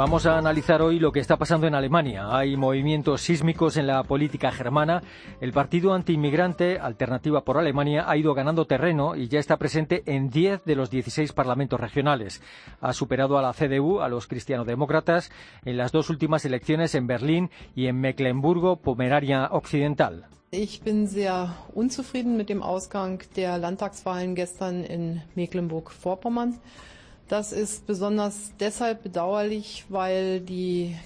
Vamos a analizar hoy lo que está pasando en Alemania. Hay movimientos sísmicos en la política germana. El partido antiinmigrante Alternativa por Alemania ha ido ganando terreno y ya está presente en 10 de los 16 parlamentos regionales. Ha superado a la CDU, a los cristianodemócratas, en las dos últimas elecciones en Berlín y en Occidental. Gestern in Mecklenburg-Vorpommern. Das ist besonders deshalb bedauerlich, weil die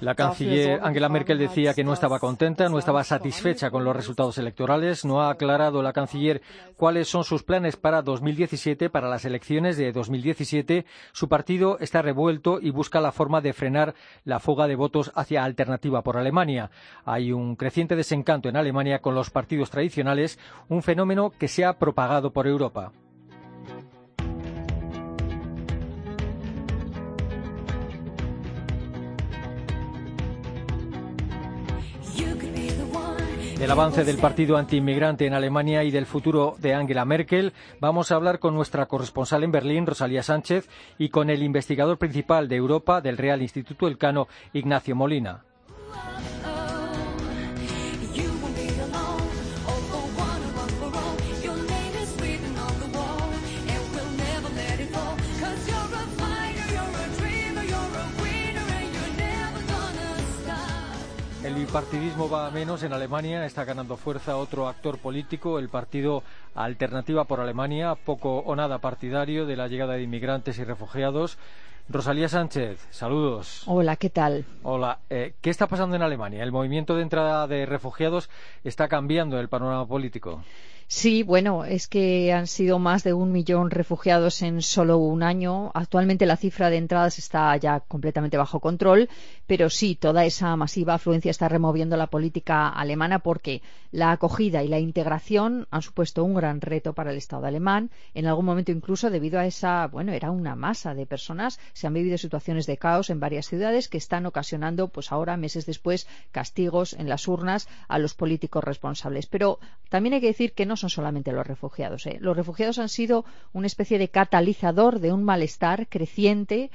La canciller Angela Merkel decía que no estaba contenta, no estaba satisfecha con los resultados electorales. No ha aclarado la canciller cuáles son sus planes para 2017, para las elecciones de 2017. Su partido está revuelto y busca la forma de frenar la fuga de votos hacia Alternativa por Alemania. Hay un creciente desencanto en Alemania con los partidos tradicionales, un fenómeno que se ha propagado por Europa. Del avance del partido antiinmigrante en Alemania y del futuro de Angela Merkel. Vamos a hablar con nuestra corresponsal en Berlín, Rosalía Sánchez, y con el investigador principal de Europa del Real Instituto Elcano, Ignacio Molina. Bipartidismo va a menos en Alemania, está ganando fuerza otro actor político, el partido Alternativa por Alemania, poco o nada partidario de la llegada de inmigrantes y refugiados. Rosalía Sánchez, saludos. Hola, ¿qué tal? Hola, eh, ¿qué está pasando en Alemania? El movimiento de entrada de refugiados está cambiando el panorama político. Sí, bueno, es que han sido más de un millón refugiados en solo un año. Actualmente la cifra de entradas está ya completamente bajo control, pero sí, toda esa masiva afluencia está removiendo la política alemana porque la acogida y la integración han supuesto un gran reto para el Estado alemán. En algún momento incluso debido a esa, bueno, era una masa de personas, se han vivido situaciones de caos en varias ciudades que están ocasionando, pues ahora, meses después, castigos en las urnas a los políticos responsables. Pero también hay que decir que no son solamente los refugiados. ¿eh? Los refugiados han sido una especie de catalizador de un malestar creciente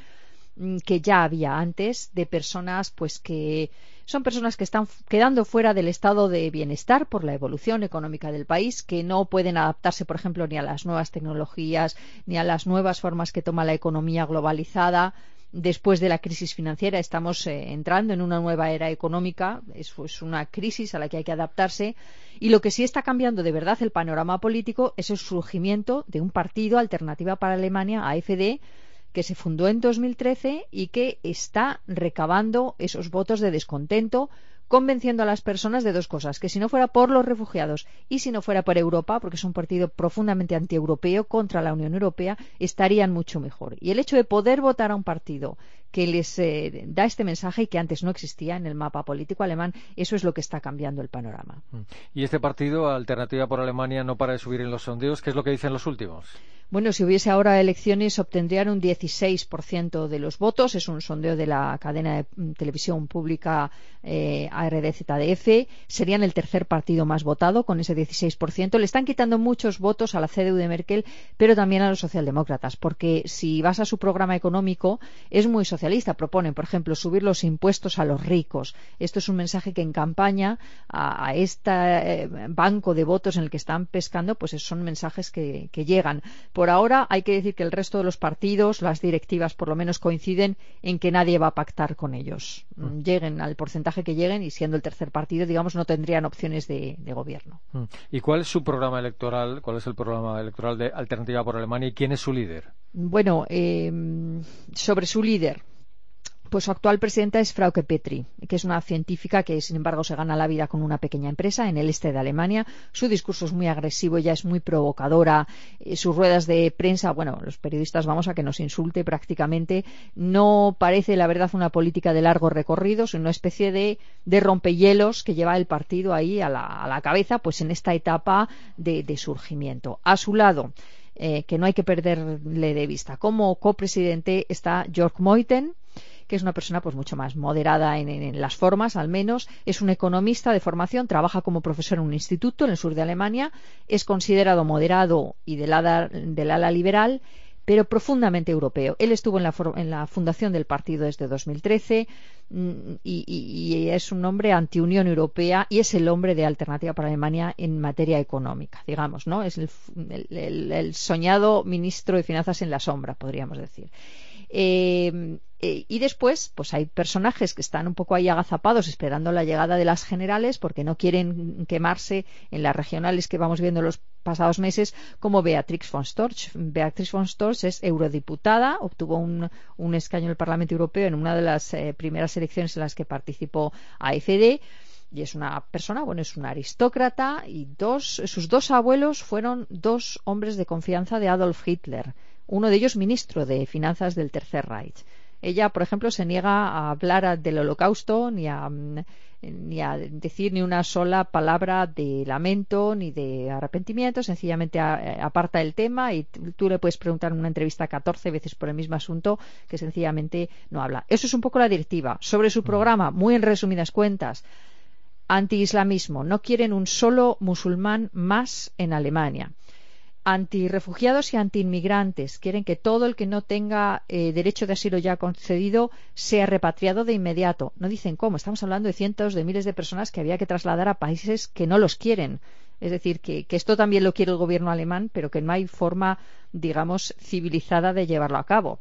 mm, que ya había antes de personas pues que son personas que están quedando fuera del estado de bienestar por la evolución económica del país, que no pueden adaptarse, por ejemplo, ni a las nuevas tecnologías, ni a las nuevas formas que toma la economía globalizada, después de la crisis financiera estamos eh, entrando en una nueva era económica, es pues, una crisis a la que hay que adaptarse. Y lo que sí está cambiando de verdad el panorama político es el surgimiento de un partido alternativa para Alemania, AFD, que se fundó en 2013 y que está recabando esos votos de descontento convenciendo a las personas de dos cosas, que si no fuera por los refugiados y si no fuera por Europa, porque es un partido profundamente antieuropeo contra la Unión Europea, estarían mucho mejor. Y el hecho de poder votar a un partido que les eh, da este mensaje y que antes no existía en el mapa político alemán, eso es lo que está cambiando el panorama. Mm. Y este partido, Alternativa por Alemania, no para de subir en los sondeos. ¿Qué es lo que dicen los últimos? Bueno, si hubiese ahora elecciones, obtendrían un 16% de los votos. Es un sondeo de la cadena de mm, televisión pública eh, ARDZDF. Serían el tercer partido más votado con ese 16%. Le están quitando muchos votos a la CDU de Merkel, pero también a los socialdemócratas, porque si vas a su programa económico, es muy socialista. Proponen, por ejemplo, subir los impuestos a los ricos. Esto es un mensaje que en campaña a, este eh, banco de votos en el que están pescando, pues son mensajes que, que llegan. Por ahora hay que decir que el resto de los partidos, las directivas por lo menos coinciden en que nadie va a pactar con ellos. Mm. Lleguen al porcentaje que lleguen y siendo el tercer partido, digamos, no tendrían opciones de, gobierno. Mm. ¿Y cuál es su programa electoral? ¿Cuál es el programa electoral de Alternativa por Alemania y quién es su líder? Bueno, eh, sobre su líder. Pues su actual presidenta es Frauke Petri, que es una científica que, sin embargo, se gana la vida con una pequeña empresa en el este de Alemania. Su discurso es muy agresivo, ella es muy provocadora. Eh, sus ruedas de prensa, bueno, los periodistas vamos a que nos insulte prácticamente. No parece, la verdad, una política de largo recorrido, sino una especie de, rompehielos que lleva el partido ahí a la, cabeza, pues en esta etapa de, surgimiento. A su lado, eh, que no hay que perderle de vista. Como copresidente está Georg Meuthen, que es una persona pues mucho más moderada en, las formas, al menos. Es un economista de formación, trabaja como profesor en un instituto en el sur de Alemania, es considerado moderado y del ala, del ala liberal pero profundamente europeo. Él estuvo en la, en la fundación del partido desde 2013 mm, y, y, es un hombre anti-Unión Europea y es el hombre de alternativa para Alemania en materia económica, digamos, ¿no? Es el soñado ministro de Finanzas en la sombra, podríamos decir. Eh, eh, y después, pues hay personajes que están un poco ahí agazapados esperando la llegada de las generales porque no quieren quemarse en las regionales que vamos viendo los pasados meses, como Beatrix von Storch. Beatrix von Storch es eurodiputada, obtuvo un, escaño en el Parlamento Europeo en una de las eh, primeras elecciones en las que participó AFD y es una persona, bueno, es una aristócrata y dos, sus dos abuelos fueron dos hombres de confianza de Adolf Hitler uno de ellos ministro de Finanzas del Tercer Reich. Ella, por ejemplo, se niega a hablar del holocausto ni a, mm, ni a decir ni una sola palabra de lamento ni de arrepentimiento, sencillamente aparta el tema y tú le puedes preguntar en una entrevista 14 veces por el mismo asunto que sencillamente no habla. Eso es un poco la directiva. Sobre su programa, muy en resumidas cuentas, anti-islamismo. No quieren un solo musulmán más en Alemania antirrefugiados y antiinmigrantes. Quieren que todo el que no tenga eh, derecho de asilo ya concedido sea repatriado de inmediato. No dicen cómo. Estamos hablando de cientos de miles de personas que había que trasladar a países que no los quieren. Es decir, que, que esto también lo quiere el gobierno alemán, pero que no hay forma, digamos, civilizada de llevarlo a cabo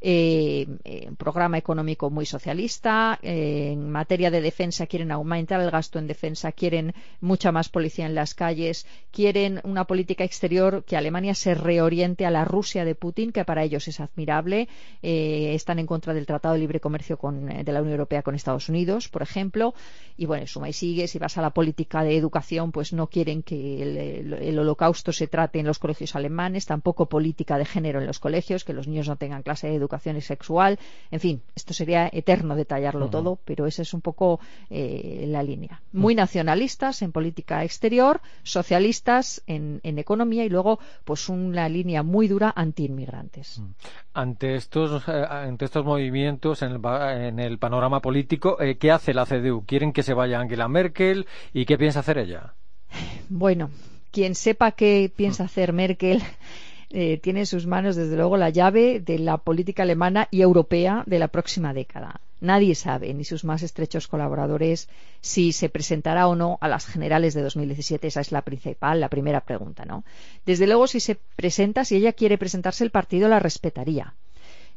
eh, un programa económico muy socialista. Eh, en materia de defensa quieren aumentar el gasto en defensa, quieren mucha más policía en las calles, quieren una política exterior que Alemania se reoriente a la Rusia de Putin, que para ellos es admirable. Eh, están en contra del Tratado de Libre Comercio eh, de la Unión Europea con Estados Unidos, por ejemplo. Y bueno, suma y sigue, si vas a la política de educación, pues no quieren que el, el holocausto se trate en los colegios alemanes, tampoco política de género en los colegios, que los niños no tengan clase de educación educación sexual. En fin, esto sería eterno detallarlo todo, pero esa es un poco eh, la línea. Muy nacionalistas en política exterior, socialistas en, economía y luego pues una línea muy dura anti-inmigrantes. Ante estos, eh, ante estos movimientos en el, panorama político, eh, ¿qué hace la CDU? ¿Quieren que se vaya Angela Merkel y qué piensa hacer ella? Bueno, quien sepa qué piensa hacer Merkel eh, tiene en sus manos, desde luego, la llave de la política alemana y europea de la próxima década. Nadie sabe, ni sus más estrechos colaboradores, si se presentará o no a las generales de 2017. Esa es la principal, la primera pregunta, ¿no? Desde luego, si se presenta, si ella quiere presentarse, el partido la respetaría.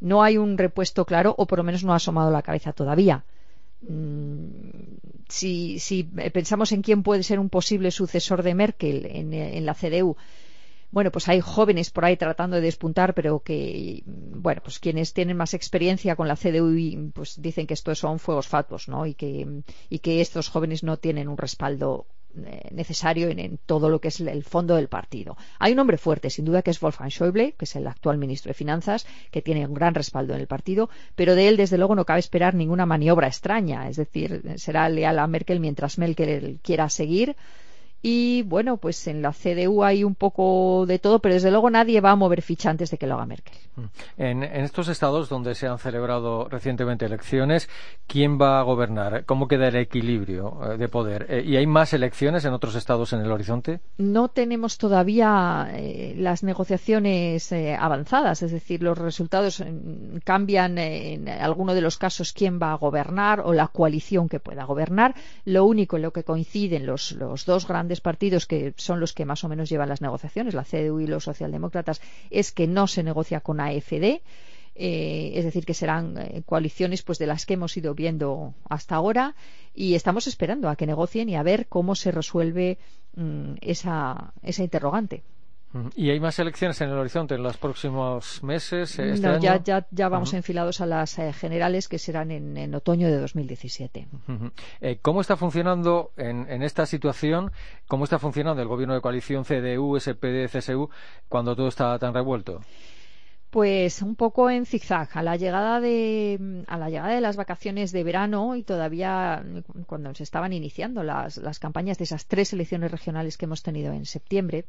No hay un repuesto claro, o por lo menos no ha asomado la cabeza todavía. Mm, si, pensamos en quién puede ser un posible sucesor de Merkel en la CDU, bueno, pues hay jóvenes por ahí tratando de despuntar, pero que, bueno, pues quienes tienen más experiencia con la CDU, pues dicen que estos son fuegos fatuos, ¿no? Y que, y que estos jóvenes no tienen un respaldo eh, necesario en, todo lo que es el fondo del partido. Hay un hombre fuerte, sin duda, que es Wolfgang Schäuble, que es el actual ministro de Finanzas, que tiene un gran respaldo en el partido, pero de él, desde luego, no cabe esperar ninguna maniobra extraña. Es decir, será leal a Merkel mientras Merkel quiera seguir y bueno, pues en la CDU hay un poco de todo, pero desde luego nadie va a mover ficha antes de que lo haga Merkel. Mm. En, estos estados donde se han celebrado recientemente elecciones, ¿quién va a gobernar? ¿Cómo queda el equilibrio eh, de poder? Eh, ¿Y hay más elecciones en otros estados en el horizonte? No tenemos todavía eh, las negociaciones avanzadas, es decir, los resultados mm, cambian en alguno de los casos quién va a gobernar o la coalición que pueda gobernar. Lo único en lo que coinciden los, los dos grandes partidos que son los que más o menos llevan las negociaciones, la CDU y los socialdemócratas, es que no se negocia con AFD. Eh, es decir, que serán eh, coaliciones pues de las que hemos ido viendo hasta ahora y estamos esperando a que negocien y a ver cómo se resuelve mm, esa, esa interrogante. ¿Y hay más elecciones en el horizonte en los próximos meses? Eh, este ya, ya, ya, vamos enfilados a las eh, generales que serán en, otoño de 2017. Eh, ¿Cómo está funcionando en, esta situación? ¿Cómo está funcionando el gobierno de coalición CDU, SPD, CSU cuando todo está tan revuelto? Pues un poco en zigzag. A la llegada de, a la llegada de las vacaciones de verano y todavía cuando se estaban iniciando las, las campañas de esas tres elecciones regionales que hemos tenido en septiembre,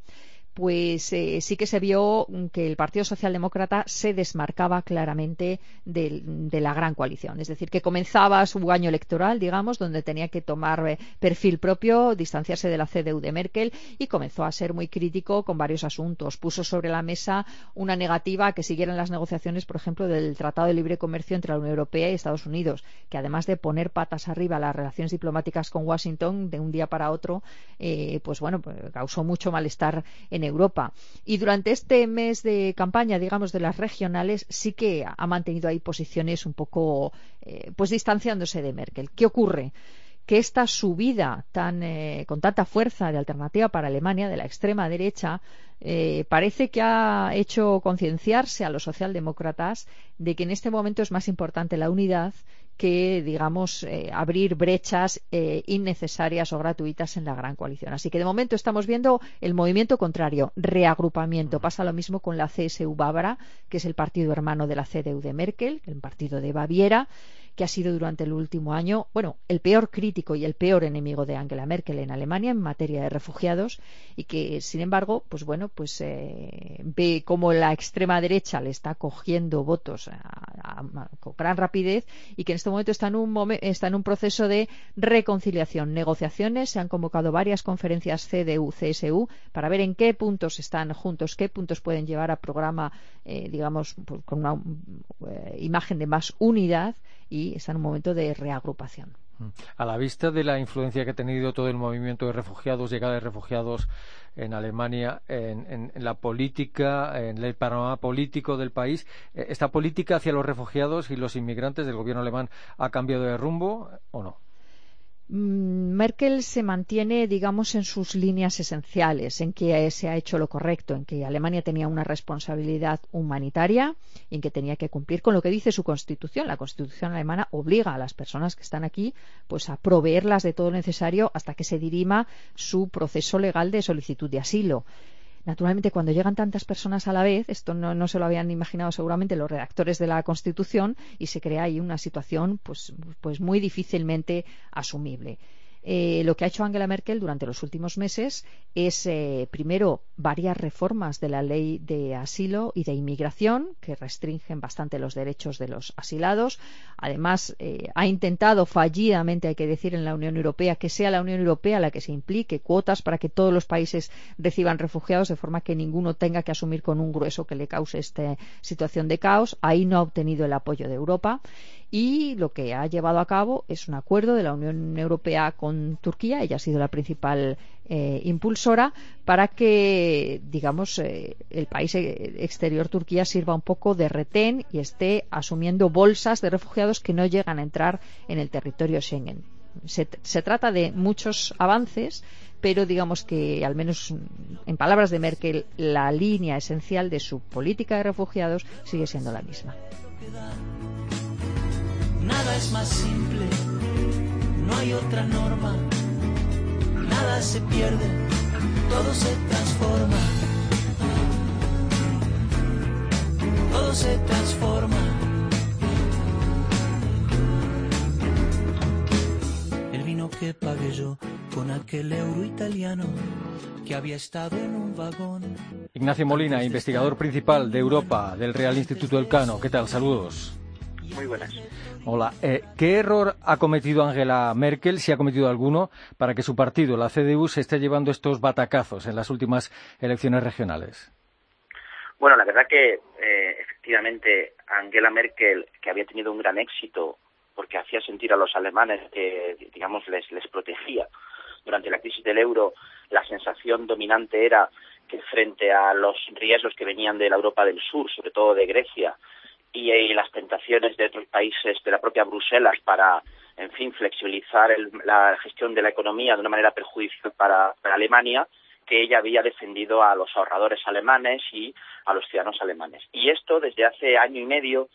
pues eh, sí que se vio que el Partido Socialdemócrata se desmarcaba claramente de, la gran coalición. Es decir, que comenzaba su año electoral, digamos, donde tenía que tomar eh, perfil propio, distanciarse de la CDU de Merkel y comenzó a ser muy crítico con varios asuntos. Puso sobre la mesa una negativa a que siguieran las negociaciones, por ejemplo, del Tratado de Libre Comercio entre la Unión Europea y Estados Unidos, que además de poner patas arriba las relaciones diplomáticas con Washington de un día para otro, eh, pues bueno, pues causó mucho malestar en Europa. Y durante este mes de campaña, digamos, de las regionales, sí que ha mantenido ahí posiciones un poco, eh, pues distanciándose de Merkel. ¿Qué ocurre? que esta subida tan, eh, con tanta fuerza de alternativa para Alemania de la extrema derecha eh, parece que ha hecho concienciarse a los socialdemócratas de que en este momento es más importante la unidad que, digamos, eh, abrir brechas eh, innecesarias o gratuitas en la gran coalición. Así que de momento estamos viendo el movimiento contrario, reagrupamiento. Pasa lo mismo con la CSU Bávara, que es el partido hermano de la CDU de Merkel, el partido de Baviera que ha sido durante el último año, bueno, el peor crítico y el peor enemigo de Angela Merkel en Alemania en materia de refugiados y que, sin embargo, pues bueno, pues eh, ve cómo la extrema derecha le está cogiendo votos con gran rapidez y que en este momento está en, un está en un proceso de reconciliación, negociaciones. Se han convocado varias conferencias CDU-CSU para ver en qué puntos están juntos, qué puntos pueden llevar a programa, eh, digamos, pues, con una eh, imagen de más unidad y está en un momento de reagrupación. Mm. A la vista de la influencia que ha tenido todo el movimiento de refugiados, llegada de refugiados en Alemania, en, la política, en el panorama político del país, eh, ¿esta política hacia los refugiados y los inmigrantes del gobierno alemán ha cambiado de rumbo o no? Mm, Merkel se mantiene, digamos, en sus líneas esenciales, en que se ha hecho lo correcto, en que Alemania tenía una responsabilidad humanitaria, en que tenía que cumplir con lo que dice su constitución. La constitución alemana obliga a las personas que están aquí, pues, a proveerlas de todo lo necesario hasta que se dirima su proceso legal de solicitud de asilo. Naturalmente, cuando llegan tantas personas a la vez, esto no, se lo habían imaginado seguramente los redactores de la Constitución y se crea ahí una situación pues, pues muy difícilmente asumible. Eh, lo que ha hecho Angela Merkel durante los últimos meses es, eh, primero, varias reformas de la ley de asilo y de inmigración que restringen bastante los derechos de los asilados. Además, eh, ha intentado fallidamente, hay que decir, en la Unión Europea que sea la Unión Europea la que se implique cuotas para que todos los países reciban refugiados de forma que ninguno tenga que asumir con un grueso que le cause esta situación de caos. Ahí no ha obtenido el apoyo de Europa y lo que ha llevado a cabo es un acuerdo de la Unión Europea con Turquía, ella ha sido la principal eh, impulsora, para que, digamos, eh, el país exterior Turquía sirva un poco de retén y esté asumiendo bolsas de refugiados que no llegan a entrar en el territorio Schengen. Se, se trata de muchos avances, pero digamos que, al menos en palabras de Merkel, la línea esencial de su política de refugiados sigue siendo la misma nada es más simple, no hay otra norma, nada se pierde, todo se transforma, todo se transforma. El vino que pagué yo con aquel euro italiano que había estado en un vagón. Ignacio Molina, investigador principal de Europa del Real Instituto Elcano. ¿Qué tal? Saludos. Muy buenas. Hola. Eh, ¿Qué error ha cometido Angela Merkel, si ha cometido alguno, para que su partido, la CDU, se esté llevando estos batacazos en las últimas elecciones regionales? Bueno, la verdad que eh, efectivamente Angela Merkel, que había tenido un gran éxito porque hacía sentir a los alemanes que, digamos, les, les protegía durante la crisis del euro, la sensación dominante era que frente a los riesgos que venían de la Europa del Sur, sobre todo de Grecia, y, las tentaciones de otros países de la propia Bruselas para, en fin, flexibilizar la gestión de la economía de una manera perjudicial para, Alemania, que ella había defendido a los ahorradores alemanes y a los ciudadanos alemanes. Y esto desde hace año y medio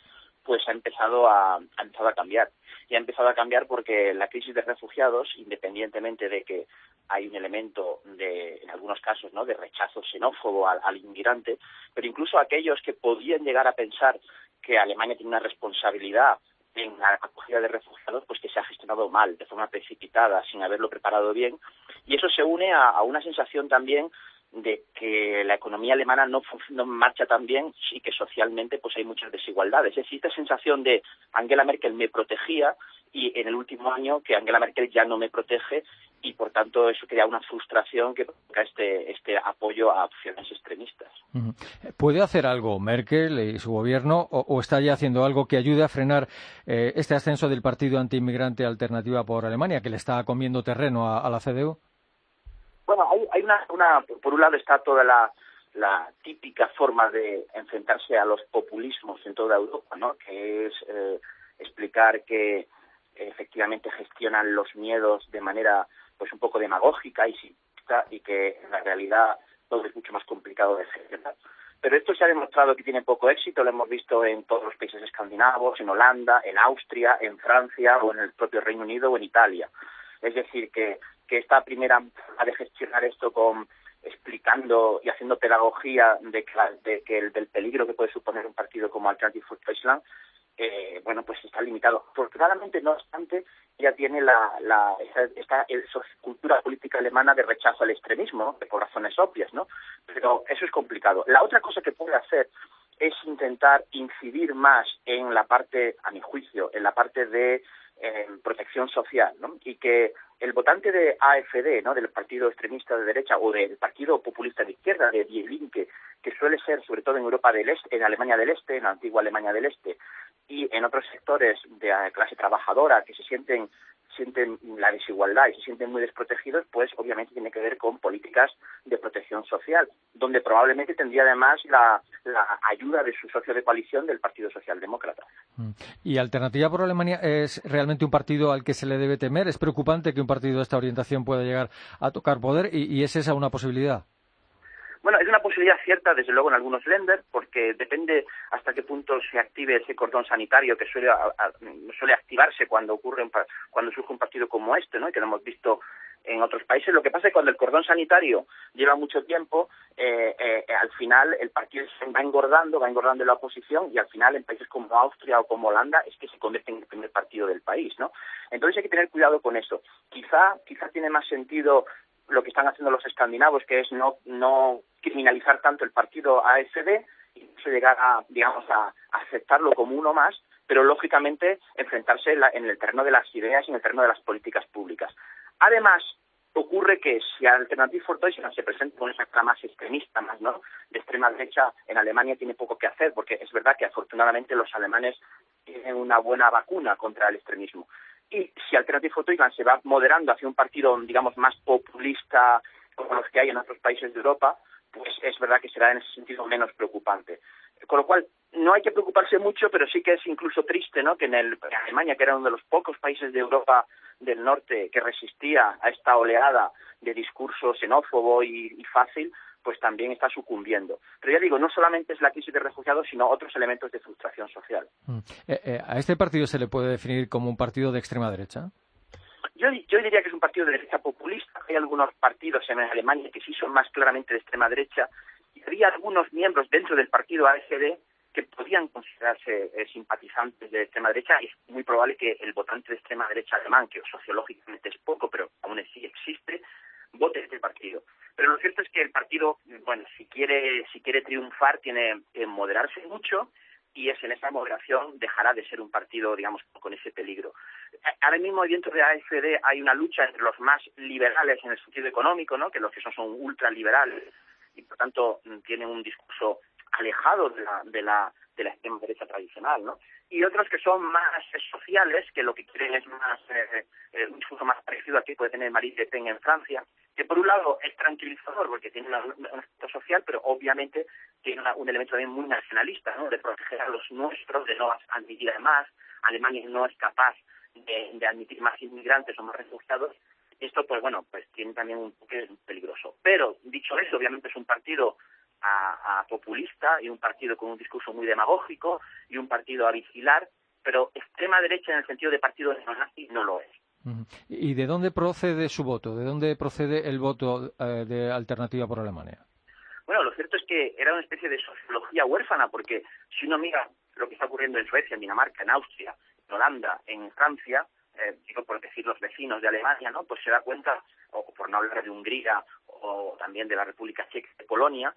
pues ha empezado a, ha empezado a cambiar. Y ha empezado a cambiar porque la crisis de refugiados, independientemente de que hay un elemento de, en algunos casos, ¿no? de rechazo xenófobo al inmigrante, pero incluso aquellos que podían llegar a pensar que Alemania tiene una responsabilidad en la acogida de refugiados, pues que se ha gestionado mal, de forma precipitada, sin haberlo preparado bien. Y eso se une a, una sensación también de que la economía alemana no, no marcha tan bien y que socialmente pues hay muchas desigualdades. Existe sensación de Angela Merkel me protegía y en el último año que Angela Merkel ya no me protege y por tanto eso crea una frustración que provoca este, este apoyo a opciones extremistas. ¿Puede hacer algo Merkel y su gobierno o, está ya haciendo algo que ayude a frenar eh, este ascenso del partido antiinmigrante Alternativa por Alemania que le está comiendo terreno a la CDU? Bueno, hay, una, una, por un lado está toda la, la típica forma de enfrentarse a los populismos en toda Europa, ¿no? Que es eh, explicar que efectivamente gestionan los miedos de manera pues un poco demagógica y y que en la realidad todo es mucho más complicado de gestionar. Pero esto se ha demostrado que tiene poco éxito, lo hemos visto en todos los países escandinavos, en Holanda, en Austria, en Francia o en el propio Reino Unido o en Italia. Es decir, que, que esta primera forma de gestionar esto con explicando y haciendo pedagogía de de que el, del peligro que puede suponer un partido como Alternative for Deutschland, eh, bueno, pues está limitado. Afortunadamente, no obstante, ya tiene la, la esta, esta cultura política alemana de rechazo al extremismo, por razones obvias, ¿no? Pero eso es complicado. La otra cosa que puede hacer es intentar incidir más en la parte, a mi juicio, en la parte de en protección social, ¿no? Y que el votante de AFD, ¿no? Del partido extremista de derecha o del partido populista de izquierda, de Die Linke, que suele ser sobre todo en Europa del Este, en Alemania del Este, en la antigua Alemania del Este, y en otros sectores de clase trabajadora que se sienten sienten la desigualdad y se sienten muy desprotegidos, pues obviamente tiene que ver con políticas de protección social, donde probablemente tendría además la, ayuda de su socio de coalición del Partido Socialdemócrata. Mm. ¿Y Alternativa por Alemania es realmente un partido al que se le debe temer? ¿Es preocupante que un partido de esta orientación pueda llegar a tocar poder y es esa una posibilidad? Bueno, es una posibilidad cierta, desde luego, en algunos lenders, porque depende hasta qué punto se active ese cordón sanitario que suele, suele activarse cuando ocurre cuando surge un partido como este, ¿no? que lo hemos visto en otros países. Lo que pasa es que cuando el cordón sanitario lleva mucho tiempo, eh, eh, al final el partido se va engordando, va engordando la oposición y al final en países como Austria o como Holanda es que se convierte en el primer partido del país, ¿no? Entonces hay que tener cuidado con eso. Quizá, quizá tiene más sentido lo que están haciendo los escandinavos, que es no, no criminalizar tanto el partido AFD y llegar a, digamos, a, aceptarlo como uno más, pero lógicamente enfrentarse en, el terreno de las ideas y en el terreno de las políticas públicas. Además, ocurre que si Alternative for Deutschland se presenta con esa cara más extremista, más no de extrema derecha, en Alemania tiene poco que hacer, porque es verdad que afortunadamente los alemanes tienen una buena vacuna contra el extremismo. Y si Alternative for se va moderando hacia un partido, digamos, más populista como los que hay en otros países de Europa, pues es verdad que será en ese sentido menos preocupante. Con lo cual, no hay que preocuparse mucho, pero sí que es incluso triste, ¿no? Que en, el, Alemania, que era uno de los pocos países de Europa del Norte que resistía a esta oleada de discurso xenófobo y fácil, pues también está sucumbiendo. Pero ya digo, no solamente es la crisis de refugiados, sino otros elementos de frustración social. Mm. Eh, eh, ¿A este partido se le puede definir como un partido de extrema derecha? Yo, diría que es un partido de derecha populista. Hay algunos partidos en Alemania que sí son más claramente de extrema derecha y había algunos miembros dentro del partido AFD que podían considerarse eh, simpatizantes de extrema derecha y es muy probable que el votante de extrema derecha alemán, que sociológicamente es poco, pero aún así existe, vote este partido. Pero lo cierto es que el partido, bueno, si quiere, si quiere triunfar, tiene que moderarse mucho y es en esa moderación dejará de ser un partido, digamos, con ese peligro. Ahora mismo dentro de AFD hay una lucha entre los más liberales en el sentido económico, ¿no? que los que son, son ultraliberales y por tanto tienen un discurso alejado de la, de la, de la extrema derecha tradicional, ¿no? y otros que son más sociales, que lo que quieren es más eh, eh, un discurso más parecido al que puede tener Marine Le Pen en Francia, que por un lado es tranquilizador porque tiene un aspecto social, pero obviamente tiene un elemento también muy nacionalista, de proteger a los nuestros, de no admitir a más. Alemania no es capaz de, admitir más inmigrantes o más refugiados. Esto, pues bueno, pues tiene también un toque peligroso. Pero, dicho eso, obviamente es un partido a, populista y un partido con un discurso muy demagógico y un partido a vigilar, pero extrema derecha en el sentido de partido neonazi no lo es. ¿Y de dónde procede su voto? ¿De dónde procede el voto eh, de Alternativa por Alemania? Bueno, lo cierto es que era una especie de sociología huérfana, porque si uno mira lo que está ocurriendo en Suecia, en Dinamarca, en Austria, en Holanda, en Francia, eh, digo por decir los vecinos de Alemania, ¿no? Pues se da cuenta, o por no hablar de Hungría o también de la República Checa de Polonia,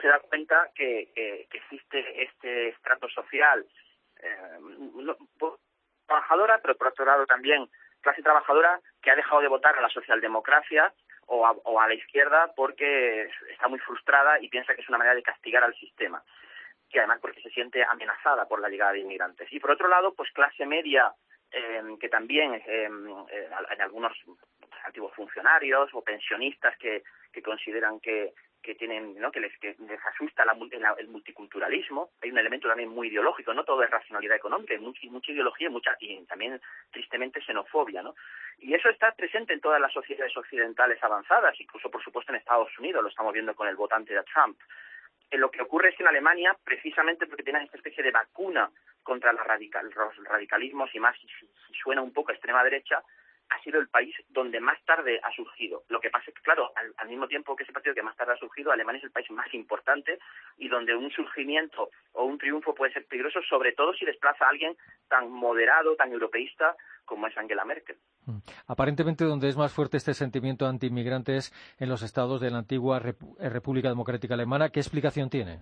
se da cuenta que, existe este estrato social eh, trabajadora, pero por otro lado también clase trabajadora que ha dejado de votar a la socialdemocracia o a, o a la izquierda porque está muy frustrada y piensa que es una manera de castigar al sistema y además porque se siente amenazada por la llegada de inmigrantes. Y por otro lado, pues clase media em, que también em, eh, en algunos antiguos funcionarios o pensionistas que, que consideran que, que tienen ¿no? que, les, que les asusta el multiculturalismo. Hay un elemento también muy ideológico no todo es racionalidad económica hay mucha, mucha ideología y mucha y también tristemente xenofobia no y eso está presente en todas las sociedades occidentales avanzadas incluso por supuesto en Estados Unidos lo estamos viendo con el votante de Trump. Eh, lo que ocurre es que en Alemania precisamente porque tienen esta especie de vacuna contra los radicalismos y más si suena un poco extrema derecha ha sido el país donde más tarde ha surgido. Lo que pasa es que, claro, al, mismo tiempo que ese partido que más tarde ha surgido, Alemania es el país más importante y donde un surgimiento o un triunfo puede ser peligroso, sobre todo si desplaza a alguien tan moderado, tan europeísta como es Angela Merkel. Mm. Aparentemente, donde es más fuerte este sentimiento anti-inmigrante es en los estados de la antigua eh, República Democrática Alemana. ¿Qué explicación tiene?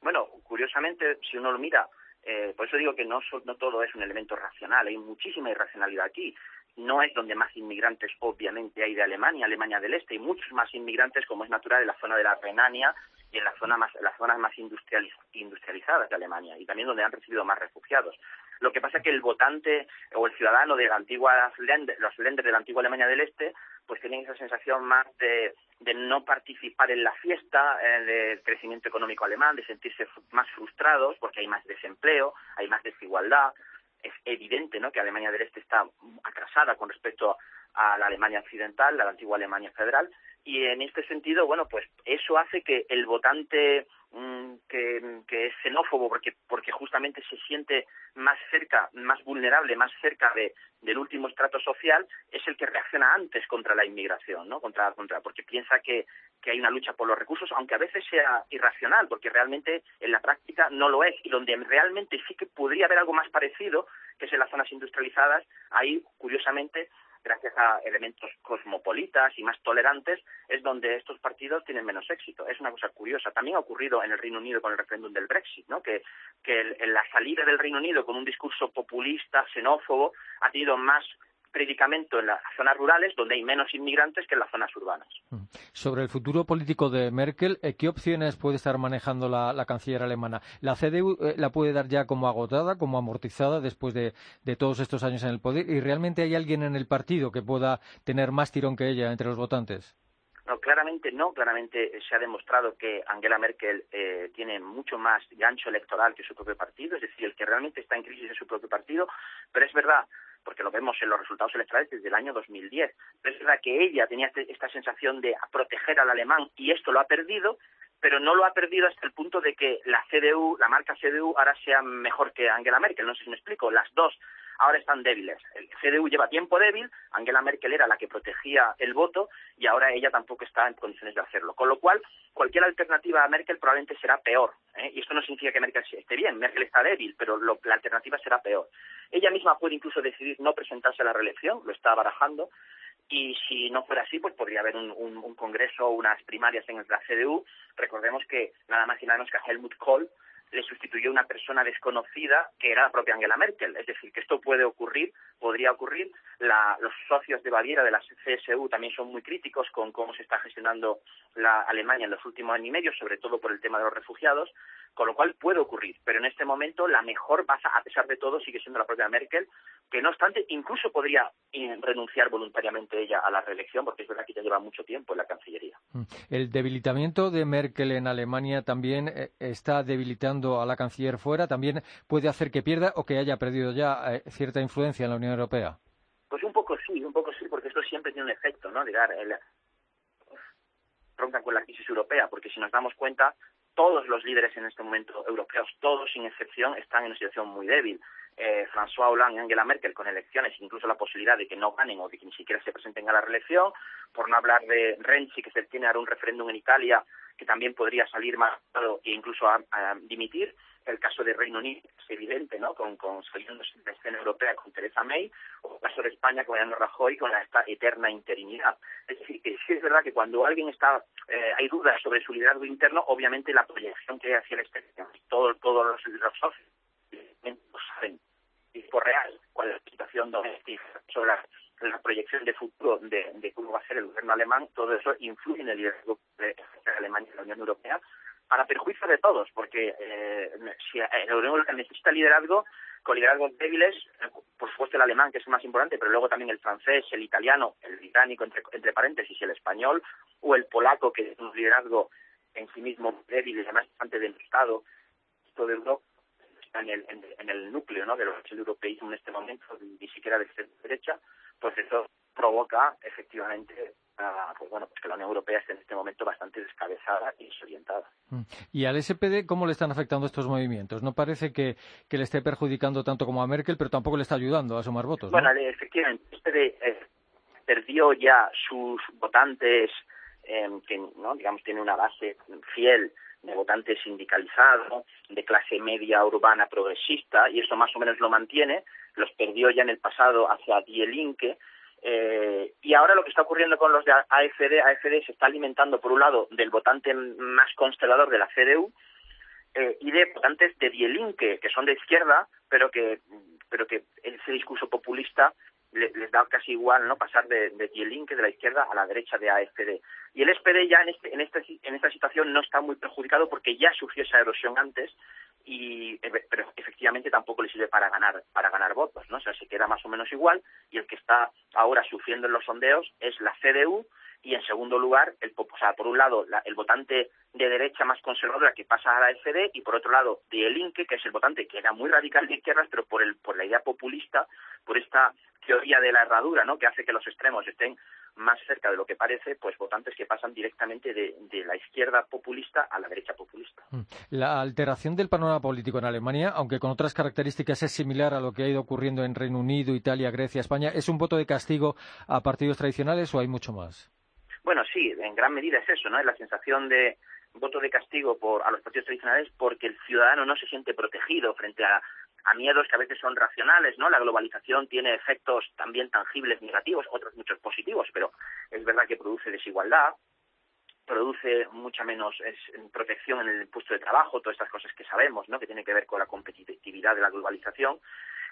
Bueno, curiosamente, si uno lo mira, eh, por eso digo que no, no todo es un elemento racional, hay muchísima irracionalidad aquí no es donde más inmigrantes obviamente hay de Alemania, Alemania del Este, y muchos más inmigrantes como es natural en la zona de la Renania y en la zona más, las zonas más industrializadas de Alemania y también donde han recibido más refugiados. Lo que pasa es que el votante o el ciudadano de la antigua los lenders de la antigua Alemania del Este, pues tienen esa sensación más de, de no participar en la fiesta eh, del crecimiento económico alemán, de sentirse más frustrados porque hay más desempleo, hay más desigualdad, es evidente ¿no? que Alemania del Este está atrasada con respecto a la Alemania occidental, la antigua Alemania federal, y en este sentido, bueno, pues eso hace que el votante que, que, es xenófobo, porque, porque justamente se siente más cerca, más vulnerable, más cerca de, del último estrato social, es el que reacciona antes contra la inmigración, ¿no? Contra, contra, porque piensa que, que hay una lucha por los recursos, aunque a veces sea irracional, porque realmente en la práctica no lo es, y donde realmente sí que podría haber algo más parecido, que es en las zonas industrializadas, ahí, curiosamente, gracias a elementos cosmopolitas y más tolerantes, es donde estos partidos tienen menos éxito. Es una cosa curiosa. También ha ocurrido en el Reino Unido con el referéndum del Brexit, ¿no? que, que la salida del Reino Unido con un discurso populista, xenófobo, ha tenido más predicamento en las zonas rurales donde hay menos inmigrantes que en las zonas urbanas. Mm. Sobre el futuro político de Merkel, eh, ¿qué opciones puede estar manejando la, canciller alemana? ¿La CDU eh, la puede dar ya como agotada, como amortizada después de, todos estos años en el poder? ¿Y realmente hay alguien en el partido que pueda tener más tirón que ella entre los votantes? No, claramente no. Claramente se ha demostrado que Angela Merkel eh, tiene mucho más gancho electoral que su propio partido, es decir, el que realmente está en crisis es su propio partido. Pero es verdad porque lo vemos en los resultados electorales desde el año 2010. Pero es verdad que ella tenía este, esta sensación de proteger al alemán y esto lo ha perdido, pero no lo ha perdido hasta el punto de que la CDU, la marca CDU, ahora sea mejor que Angela Merkel. No sé si me explico. Las dos ahora están débiles. El CDU lleva tiempo débil, Angela Merkel era la que protegía el voto y ahora ella tampoco está en condiciones de hacerlo. Con lo cual, cualquier alternativa a Merkel probablemente será peor. ¿eh? Y esto no significa que Merkel esté bien, Merkel está débil, pero la alternativa será peor. Ella misma puede incluso decidir no presentarse a la reelección, lo está barajando, y si no fuera así, pues podría haber un, un, congreso o unas primarias en la CDU. Recordemos que nada más y nada menos que Helmut Kohl le sustituyó una persona desconocida que era la propia Angela Merkel. Es decir, que esto puede ocurrir, podría ocurrir. los socios de Baviera de la CSU también son muy críticos con cómo se está gestionando la Alemania en los últimos años y medio, sobre todo por el tema de los refugiados con lo cual puede ocurrir, pero en este momento la mejor base, a pesar de todo, sigue siendo la propia Merkel, que no obstante incluso podría eh, renunciar voluntariamente ella a la reelección, porque es verdad que ya lleva mucho tiempo en la Cancillería. Mm. El debilitamiento de Merkel en Alemania también eh, está debilitando a la canciller fuera, también puede hacer que pierda o que haya perdido ya eh, cierta influencia en la Unión Europea. Pues un poco sí, un poco sí, porque esto siempre tiene un efecto, ¿no? Llegar el, roncan con la crisis europea, porque si nos damos cuenta, todos los líderes en este momento europeos, todos sin excepción, están en una situación muy débil. Eh, François Hollande y Angela Merkel con elecciones, incluso la posibilidad de que no ganen o de que ni siquiera se presenten a la reelección, por no hablar de Renzi, que se tiene ahora un referéndum en Italia que también podría salir más e incluso a, dimitir. El caso de Reino Unido es evidente, ¿no? Con, con saliendo de la escena europea con Theresa May, o el caso de España con Mariano Rajoy con esta eterna interinidad. Es decir, que sí es verdad que cuando alguien está, eh, hay dudas sobre su liderazgo interno, obviamente la proyección que hay hacia el exterior, todos los, socios saben por real cuál es la situación doméstica sobre la, proyección de futuro de, cómo va a ser el gobierno alemán, todo eso influye en el liderazgo de, Alemania y la Unión Europea para perjuicio de todos, porque eh, si la Unión Europea necesita liderazgo, con liderazgos débiles, por supuesto el alemán, que es el más importante, pero luego también el francés, el italiano, el británico, entre, entre paréntesis, el español, o el polaco, que es un liderazgo en sí mismo débil y además bastante del Estado, todo Europa, en el, en, el núcleo ¿no? europeísmo en este momento, ni siquiera de derecha, pues eso provoca efectivamente pues bueno, pues que la Unión Europea esté en este momento bastante descabezada y desorientada. Mm. ¿Y al SPD cómo le están afectando estos movimientos? No parece que, le esté perjudicando tanto como a Merkel, pero tampoco le está ayudando a sumar votos. Bueno, efectivamente, el SPD eh, perdió ya sus votantes, eh, que no digamos tiene una base fiel de votantes sindicalizados, de clase media urbana progresista, y eso más o menos lo mantiene, los perdió ya en el pasado hacia Die Linke, eh, y ahora lo que está ocurriendo con los de AFD, AFD se está alimentando por un lado del votante más constelador de la CDU eh, y de votantes de Die Linke, que son de izquierda, pero que, pero que ese discurso populista les, da casi igual no pasar de, de que de la izquierda a la derecha de AFD. Y el SPD ya en, este, en, este, en esta situación no está muy perjudicado porque ya sufrió esa erosión antes, y, eh, pero efectivamente tampoco le sirve para ganar, para ganar votos, ¿no? O sea, se queda más o menos igual y el que está ahora sufriendo en los sondeos es la CDU y en segundo lugar, el, o sea, por un lado, el votante de derecha más conservadora que pasa a la FD y por otro lado, de El que es el votante que era muy radical de izquierdas, pero por, el, por la idea populista, por esta teoría de la herradura, ¿no? que hace que los extremos estén más cerca de lo que parece, pues votantes que pasan directamente de, la izquierda populista a la derecha populista. Mm. La alteración del panorama político en Alemania, aunque con otras características es similar a lo que ha ido ocurriendo en Reino Unido, Italia, Grecia, España, ¿es un voto de castigo a partidos tradicionales o hay mucho más? Bueno, sí, en gran medida es eso, ¿no? Es la sensación de voto de castigo por, a los partidos tradicionales porque el ciudadano no se siente protegido frente a, a miedos que a veces son racionales, ¿no? La globalización tiene efectos también tangibles negativos, otros muchos positivos, pero es verdad que produce desigualdad, produce mucha menos protección en el puesto de trabajo, todas estas cosas que sabemos, ¿no? Que tiene que ver con la competitividad de la globalización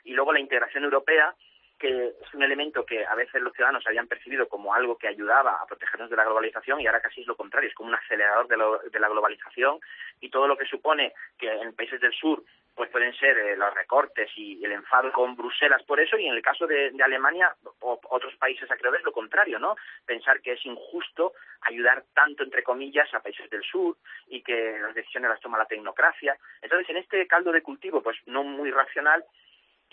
y luego la integración europea que es un elemento que a veces los ciudadanos habían percibido como algo que ayudaba a protegernos de la globalización y ahora casi es lo contrario, es como un acelerador de, la globalización y todo lo que supone que en países del sur pues pueden ser eh, los recortes y el enfado con Bruselas por eso y en el caso de, Alemania o otros países acreedores lo contrario, ¿no? Pensar que es injusto ayudar tanto entre comillas a países del sur y que las decisiones las toma la tecnocracia. Entonces, en este caldo de cultivo pues no muy racional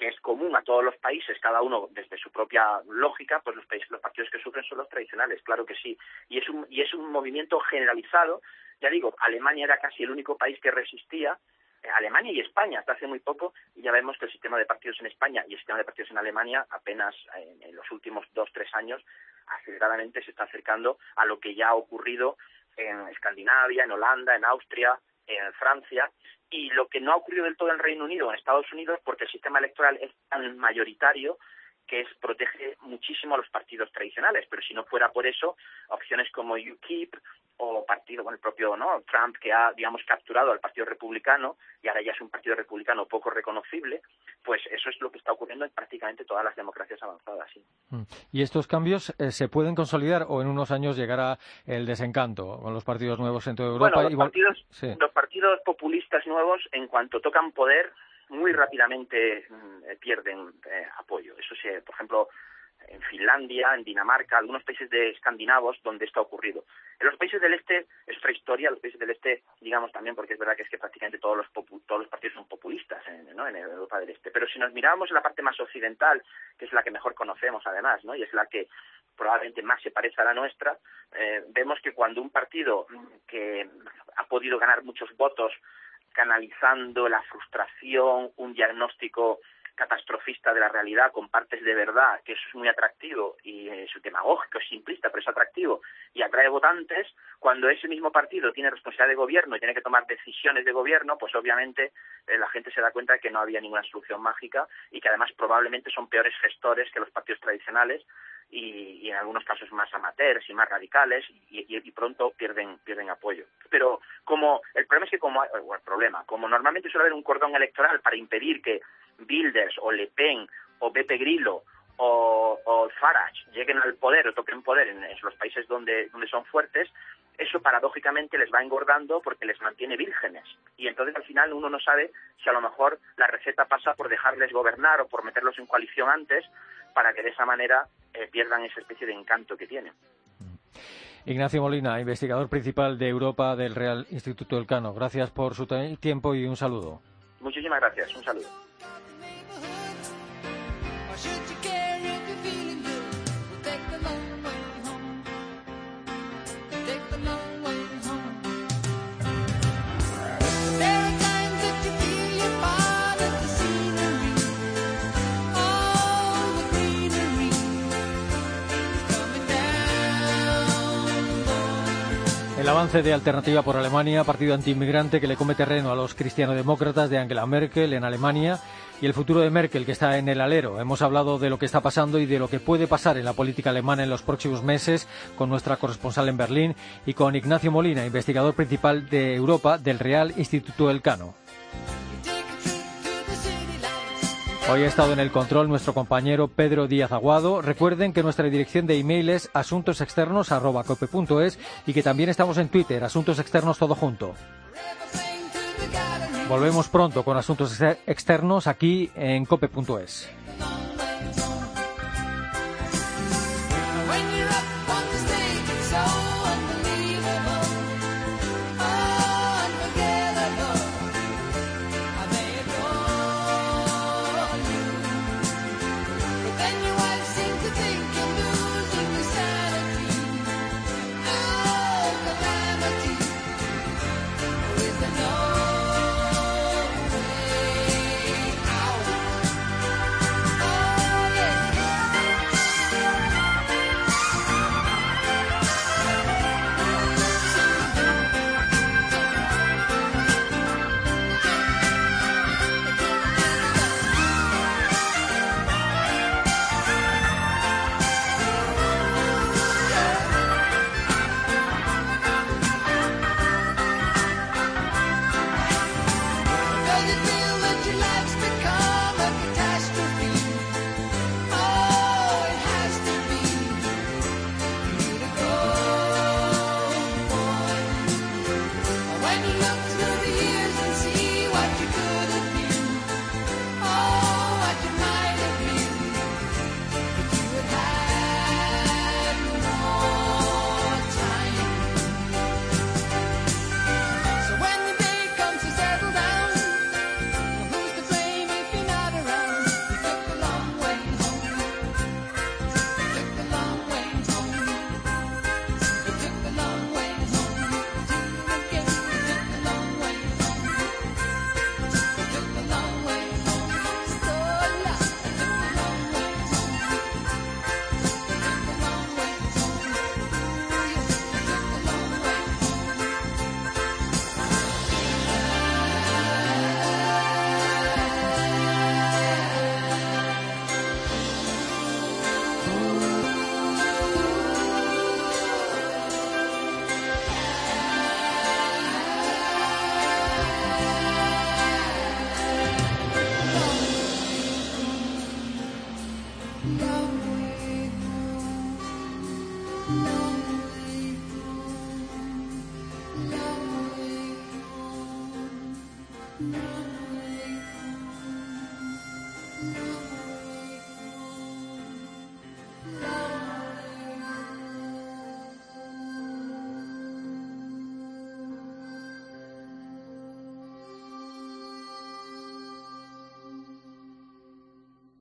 es común a todos los países, cada uno desde su propia lógica, pues los países, los partidos que sufren son los tradicionales, claro que sí. Y es un, y es un movimiento generalizado. Ya digo, Alemania era casi el único país que resistía, eh, Alemania y España hasta hace muy poco, y ya vemos que el sistema de partidos en España y el sistema de partidos en Alemania apenas en, en los últimos dos, tres años aceleradamente se está acercando a lo que ya ha ocurrido en Escandinavia, en Holanda, en Austria, en Francia, y lo que no ha ocurrido del todo en Reino Unido o en Estados Unidos, porque el sistema electoral es tan mayoritario que es, protege muchísimo a los partidos tradicionales, pero si no fuera por eso, opciones como UKIP o partido con el propio ¿no? Trump que ha digamos capturado al Partido Republicano y ahora ya es un Partido Republicano poco reconocible, pues eso es lo que está ocurriendo en prácticamente todas las democracias avanzadas. ¿sí? Mm. ¿Y estos cambios eh, se pueden consolidar o en unos años llegará el desencanto con los partidos nuevos en toda Europa? Bueno, los, partidos, los partidos populistas nuevos, en cuanto tocan poder, muy rápidamente mm, eh, pierden eh, apoyo. Eso sí, por ejemplo, en Finlandia, en Dinamarca, algunos países de escandinavos donde esto ha ocurrido. En los países del este es otra historia, los países del este, digamos también, porque es verdad que es que prácticamente todos los, todos los partidos son populistas en, Europa del Este. Pero si nos miramos en la parte más occidental, que es la que mejor conocemos además, ¿no? y es la que probablemente más se parece a la nuestra, eh, vemos que cuando un partido que ha podido ganar muchos votos canalizando la frustración, un diagnóstico catastrofista de la realidad con partes de verdad, que eso es muy atractivo y es demagógico, es simplista, pero es atractivo y atrae votantes, cuando ese mismo partido tiene responsabilidad de gobierno y tiene que tomar decisiones de gobierno, pues obviamente eh, la gente se da cuenta de que no había ninguna solución mágica y que además probablemente son peores gestores que los partidos tradicionales y, en algunos casos más amateurs y más radicales y, pronto pierden pierden apoyo. Pero como el problema es que como el problema, como normalmente suele haber un cordón electoral para impedir que Bilders o Le Pen o Beppe Grillo o, o Farage lleguen al poder o toquen poder en, los países donde, donde son fuertes, eso paradójicamente les va engordando porque les mantiene vírgenes. Y entonces al final uno no sabe si a lo mejor la receta pasa por dejarles gobernar o por meterlos en coalición antes para que de esa manera eh, pierdan esa especie de encanto que tienen. Ignacio Molina, investigador principal de Europa del Real Instituto del Cano. Gracias por su tiempo y un saludo. Muchísimas gracias. Un saludo. El avance de Alternativa por Alemania, partido antiinmigrante que le come terreno a los cristianodemócratas de Angela Merkel en Alemania y el futuro de Merkel que está en el alero. Hemos hablado de lo que está pasando y de lo que puede pasar en la política alemana en los próximos meses con nuestra corresponsal en Berlín y con Ignacio Molina, investigador principal de Europa del Real Instituto Elcano. Hoy ha estado en el control nuestro compañero Pedro Díaz Aguado. Recuerden que nuestra dirección de email es asuntosexternos.cope.es y que también estamos en Twitter, Asuntos Externos Todo Junto. Volvemos pronto con Asuntos Externos aquí en cope.es.